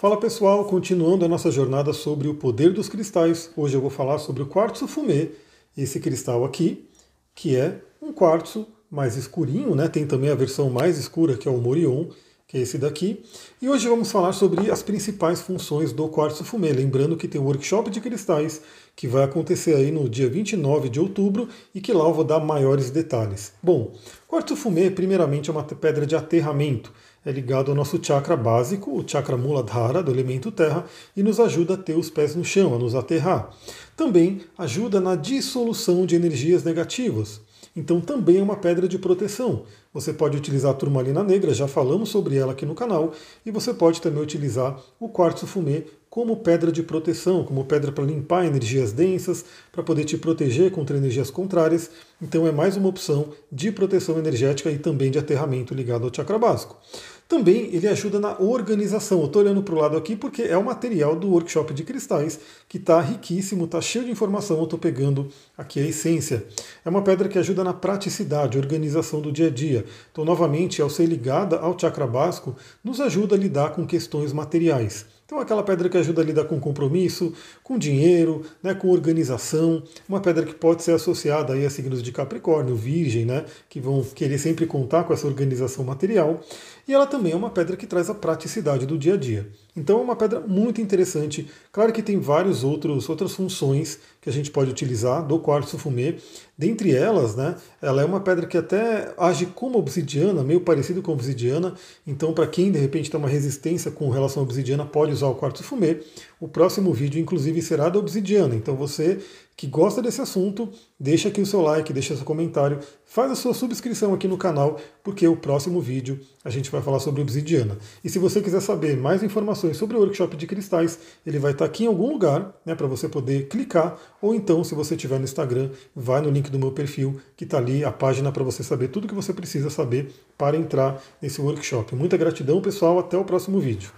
Fala pessoal, continuando a nossa jornada sobre o poder dos cristais. Hoje eu vou falar sobre o quartzo fumê, esse cristal aqui, que é um quartzo mais escurinho, né? Tem também a versão mais escura que é o Morion, que é esse daqui. E hoje vamos falar sobre as principais funções do quartzo fumê. Lembrando que tem o workshop de cristais que vai acontecer aí no dia 29 de outubro e que lá eu vou dar maiores detalhes. Bom, quartzo fumê primeiramente é uma pedra de aterramento é ligado ao nosso chakra básico, o chakra Muladhara, do elemento terra, e nos ajuda a ter os pés no chão, a nos aterrar. Também ajuda na dissolução de energias negativas. Então também é uma pedra de proteção. Você pode utilizar a turmalina negra, já falamos sobre ela aqui no canal, e você pode também utilizar o quartzo fumê como pedra de proteção, como pedra para limpar energias densas, para poder te proteger contra energias contrárias. Então é mais uma opção de proteção energética e também de aterramento ligado ao chakra básico. Também ele ajuda na organização. Eu estou olhando para o lado aqui porque é o material do workshop de cristais que está riquíssimo, está cheio de informação. Eu estou pegando aqui a essência. É uma pedra que ajuda na praticidade, organização do dia a dia. Então, novamente, ao ser ligada ao chakra básico, nos ajuda a lidar com questões materiais. Então, aquela pedra que ajuda a lidar com compromisso, com dinheiro, né, com organização, uma pedra que pode ser associada aí a signos de Capricórnio, Virgem, né, que vão querer sempre contar com essa organização material. E ela também é uma pedra que traz a praticidade do dia a dia. Então é uma pedra muito interessante. Claro que tem várias outras funções que a gente pode utilizar do quartzo fumê. Dentre elas, né, ela é uma pedra que até age como obsidiana, meio parecido com obsidiana. Então, para quem de repente tem uma resistência com relação à obsidiana, pode usar o quartzo fumê. O próximo vídeo, inclusive, será da obsidiana. Então, você que gosta desse assunto, deixa aqui o seu like, deixa seu comentário, faz a sua subscrição aqui no canal, porque o próximo vídeo a gente vai falar sobre obsidiana. E se você quiser saber mais informações sobre o workshop de cristais, ele vai estar aqui em algum lugar, né, para você poder clicar, ou então, se você estiver no Instagram, vai no link do meu perfil, que está ali a página para você saber tudo que você precisa saber para entrar nesse workshop. Muita gratidão, pessoal, até o próximo vídeo.